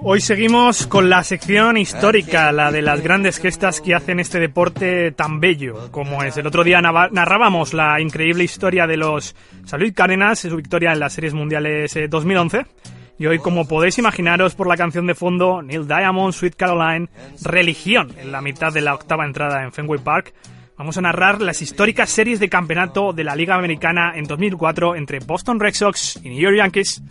Hoy seguimos con la sección histórica, la de las grandes gestas que hacen este deporte tan bello como es. El otro día narrábamos la increíble historia de los Salud Carenas, su victoria en las series mundiales 2011. Eh, y hoy, como podéis imaginaros por la canción de fondo, Neil Diamond, Sweet Caroline, Religión, en la mitad de la octava entrada en Fenway Park, vamos a narrar las históricas series de campeonato de la Liga Americana en 2004 entre Boston Red Sox y New York Yankees.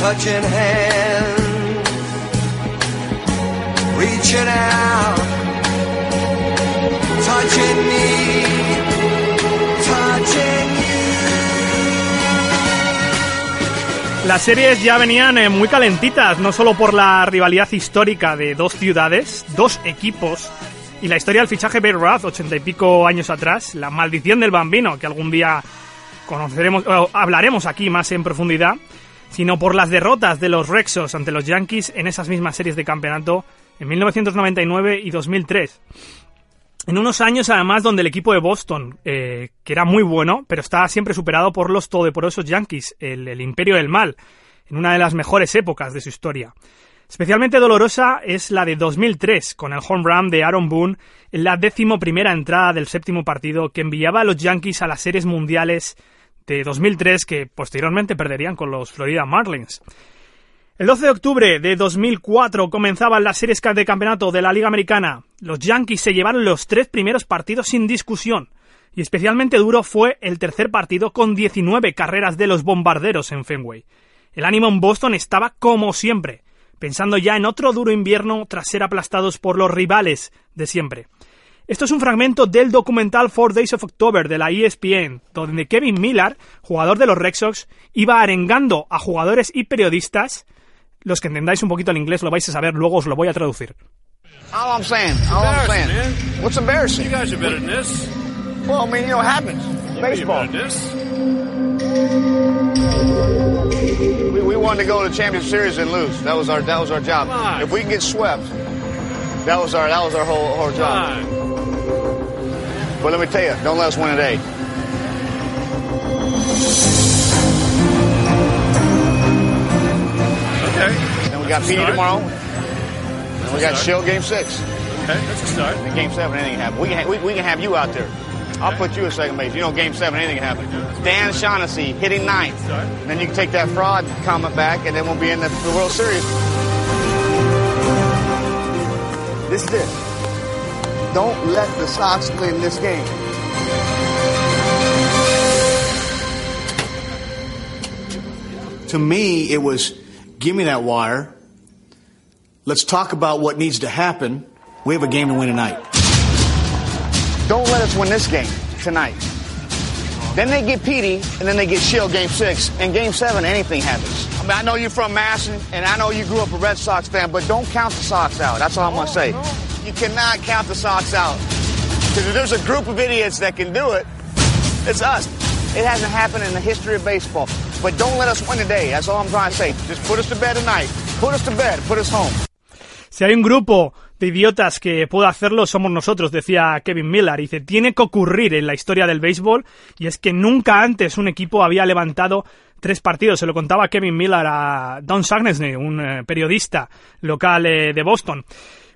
Touching hands, reaching out, touching me, touching Las series ya venían eh, muy calentitas, no solo por la rivalidad histórica de dos ciudades, dos equipos, y la historia del fichaje Babe Ruth, ochenta y pico años atrás, la maldición del bambino, que algún día conoceremos, hablaremos aquí más en profundidad, sino por las derrotas de los Rexos ante los Yankees en esas mismas series de campeonato en 1999 y 2003. En unos años, además, donde el equipo de Boston, eh, que era muy bueno, pero estaba siempre superado por los todopoderosos Yankees, el, el, imperio del mal, en una de las mejores épocas de su historia. Especialmente dolorosa es la de 2003, con el home run de Aaron Boone en la décimo primera entrada del séptimo partido que enviaba a los Yankees a las series mundiales de 2003 que posteriormente perderían con los Florida Marlins. El 12 de octubre de 2004 comenzaban las series de campeonato de la Liga Americana. Los Yankees se llevaron los tres primeros partidos sin discusión. Y especialmente duro fue el tercer partido con 19 carreras de los bombarderos en Fenway. El ánimo en Boston estaba como siempre, pensando ya en otro duro invierno tras ser aplastados por los rivales de siempre. Esto es un fragmento del documental Four Days of October de la ESPN, donde Kevin Miller, jugador de los Red Sox, iba arengando a jugadores y periodistas. Los que entendáis un poquito el inglés lo vais a saber, luego os lo voy a traducir. All I'm saying, all I'm saying. What's embarrassing? You guys are better than this. Well, I mean, you know, it happens. Baseball. We, we wanted to go to the championship series and lose. That was our that was our job. If we can get swept, that was our that was our whole whole job. But let me tell you, don't let us win today. Okay. Then we got PD tomorrow. Then we got Shield Game Six. Okay, that's a start. And Game Seven, anything can happen. We can, we, we can have you out there. I'll put you at second base. You know, Game Seven, anything can happen. Dan Shaughnessy hitting ninth. Then you can take that fraud comment back, and then we'll be in the, the World Series. This is it. Don't let the Sox win this game. To me, it was give me that wire. Let's talk about what needs to happen. We have a game to win tonight. Don't let us win this game tonight. Then they get Petey, and then they get Shill game six. And game seven, anything happens. I mean, I know you're from Masson, and I know you grew up a Red Sox fan, but don't count the Sox out. That's all I'm going to say. You cannot count the Sox out. Because if there's a group of idiots that can do it, it's us. It hasn't happened in the history of baseball. But don't let us win today. That's all I'm trying to say. Just put us to bed tonight. Put us to bed. Put us home. Si hay un grupo de idiotas que puede hacerlo, somos nosotros, decía Kevin Miller. Dice, tiene que ocurrir en la historia del béisbol y es que nunca antes un equipo había levantado tres partidos. Se lo contaba Kevin Miller a Don Sagnesney, un eh, periodista local eh, de Boston.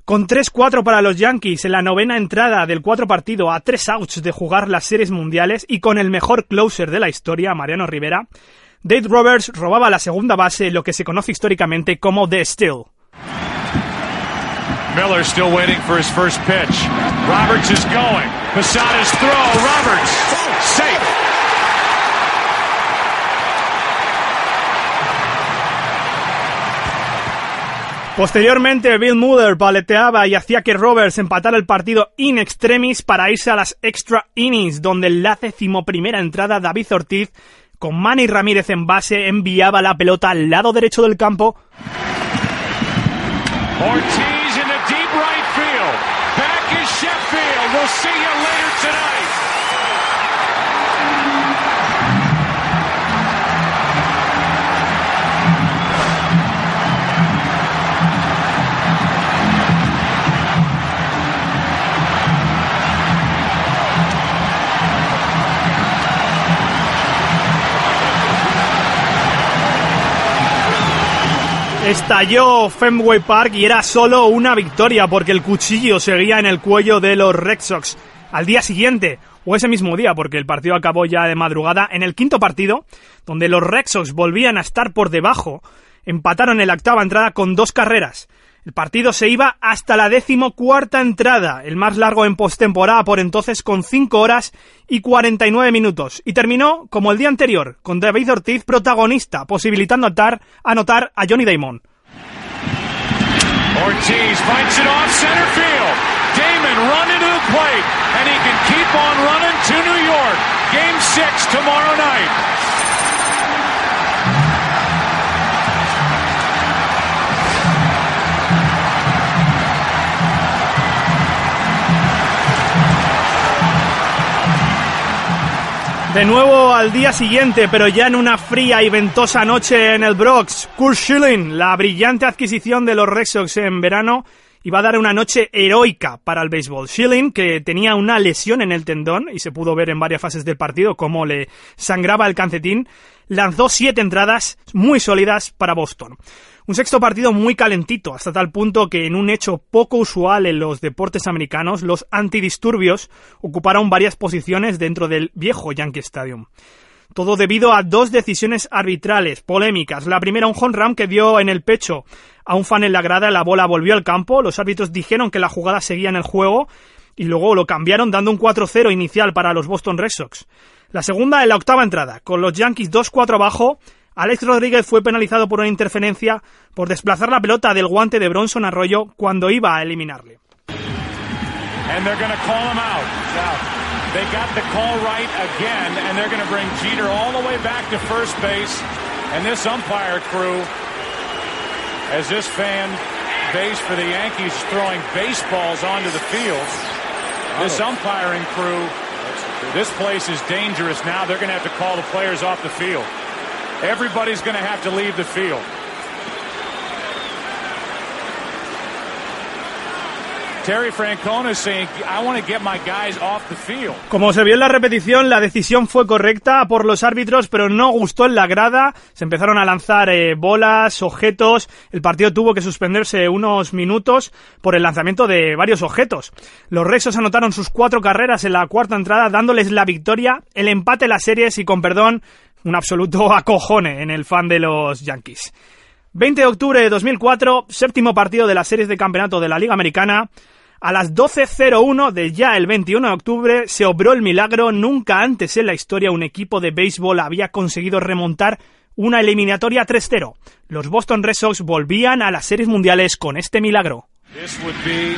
Con 3-4 para los Yankees en la novena entrada del cuatro partido a tres outs de jugar las series mundiales y con el mejor closer de la historia, Mariano Rivera, Dave Roberts robaba la segunda base, lo que se conoce históricamente como The Still. Miller still waiting for his first pitch. Roberts is going. Posada's throw. Roberts safe. Posteriormente, Bill Muller paleteaba y hacía que Roberts empatara el partido in extremis para irse a las extra innings, donde en la primera entrada David Ortiz, con Manny Ramírez en base, enviaba la pelota al lado derecho del campo. Ortiz Estalló Fenway Park y era solo una victoria porque el cuchillo seguía en el cuello de los Red Sox. Al día siguiente, o ese mismo día, porque el partido acabó ya de madrugada, en el quinto partido, donde los Red Sox volvían a estar por debajo, empataron en la octava entrada con dos carreras. El partido se iba hasta la decimocuarta entrada, el más largo en postemporada por entonces con 5 horas y 49 minutos, y terminó como el día anterior, con David Ortiz protagonista, posibilitando anotar, anotar a Johnny Damon. Ortiz fights it off center field. Damon running to the plate, and he can keep on running to New York. Game 6 tomorrow night. De nuevo al día siguiente, pero ya en una fría y ventosa noche en el Bronx, Kurt Schilling, la brillante adquisición de los Red Sox en verano, iba a dar una noche heroica para el béisbol. Schilling, que tenía una lesión en el tendón y se pudo ver en varias fases del partido cómo le sangraba el cancetín, lanzó siete entradas muy sólidas para Boston. Un sexto partido muy calentito, hasta tal punto que en un hecho poco usual en los deportes americanos, los antidisturbios ocuparon varias posiciones dentro del viejo Yankee Stadium. Todo debido a dos decisiones arbitrales, polémicas. La primera, un run que dio en el pecho a un fan en la grada, la bola volvió al campo, los árbitros dijeron que la jugada seguía en el juego y luego lo cambiaron dando un 4-0 inicial para los Boston Red Sox. La segunda en la octava entrada, con los Yankees 2-4 abajo, Alex Rodríguez fue penalizado por una interferencia por desplazar la pelota del guante de Bronson Arroyo cuando iba a eliminarle. And they're going to call him out. They got the call right again, and they're going to bring Jeter all the way back to first base. And this umpire crew, as this fan base for the Yankees throwing baseballs onto the field, this umpiring crew, this place is dangerous now. They're going to have to call the players off the field. Everybody's going to have to leave the field. Terry Francona saying, I want to get my guys off the field. Como se vio en la repetición, la decisión fue correcta por los árbitros, pero no gustó en la grada. Se empezaron a lanzar eh, bolas, objetos. El partido tuvo que suspenderse unos minutos por el lanzamiento de varios objetos. Los Rexos anotaron sus cuatro carreras en la cuarta entrada, dándoles la victoria, el empate las series y, con perdón, un absoluto acojone en el fan de los Yankees. 20 de octubre de 2004, séptimo partido de las series de campeonato de la Liga Americana. A las 12.01 de ya el 21 de octubre se obró el milagro. Nunca antes en la historia un equipo de béisbol había conseguido remontar una eliminatoria 3-0. Los Boston Red Sox volvían a las series mundiales con este milagro. This would be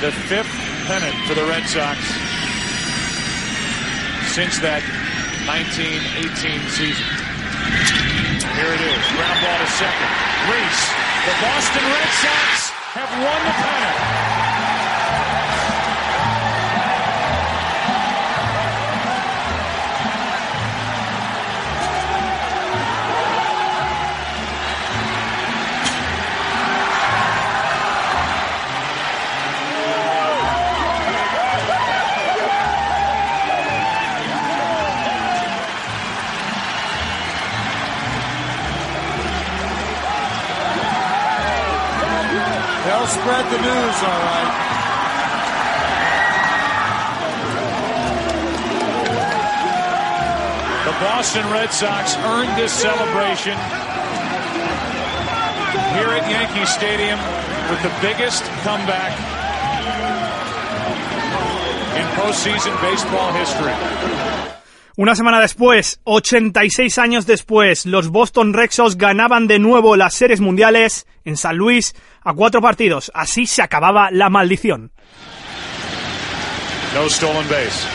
the fifth pennant for Red Sox since that 1918 season. Here it is. Ground ball to second. Reese. The Boston Red Sox have won the pennant. Spread the news, all right. The Boston Red Sox earned this celebration here at Yankee Stadium with the biggest comeback in postseason baseball history. Una semana después, 86 años después, los Boston Red Sox ganaban de nuevo las series mundiales en San Luis a cuatro partidos. Así se acababa la maldición. No stolen base.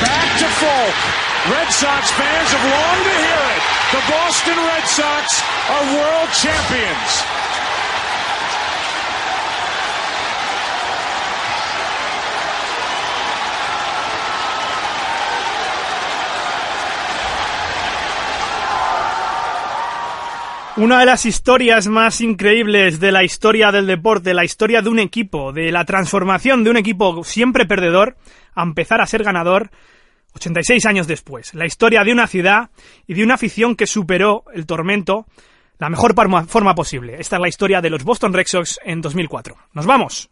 Back to. Red Sox fans have longed to hear it. The Boston Red Sox are world champions. Una de las historias más increíbles de la historia del deporte, la historia de un equipo, de la transformación de un equipo siempre perdedor a empezar a ser ganador 86 años después. La historia de una ciudad y de una afición que superó el tormento la mejor forma, posible. Esta es la historia de los Boston Red Sox en 2004. ¡Nos vamos!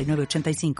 906985.